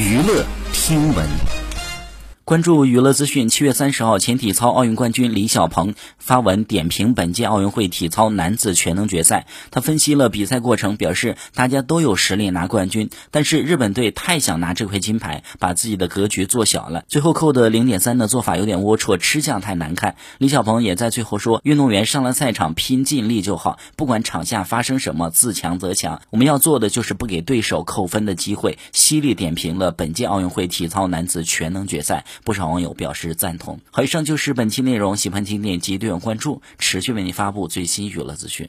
娱乐听闻。关注娱乐资讯，七月三十号，前体操奥运冠军李小鹏发文点评本届奥运会体操男子全能决赛。他分析了比赛过程，表示大家都有实力拿冠军，但是日本队太想拿这块金牌，把自己的格局做小了。最后扣的零点三的做法有点龌龊，吃相太难看。李小鹏也在最后说，运动员上了赛场拼尽力就好，不管场下发生什么，自强则强。我们要做的就是不给对手扣分的机会。犀利点评了本届奥运会体操男子全能决赛。不少网友表示赞同。好，以上就是本期内容，喜欢请点击订阅关注，持续为您发布最新娱乐资讯。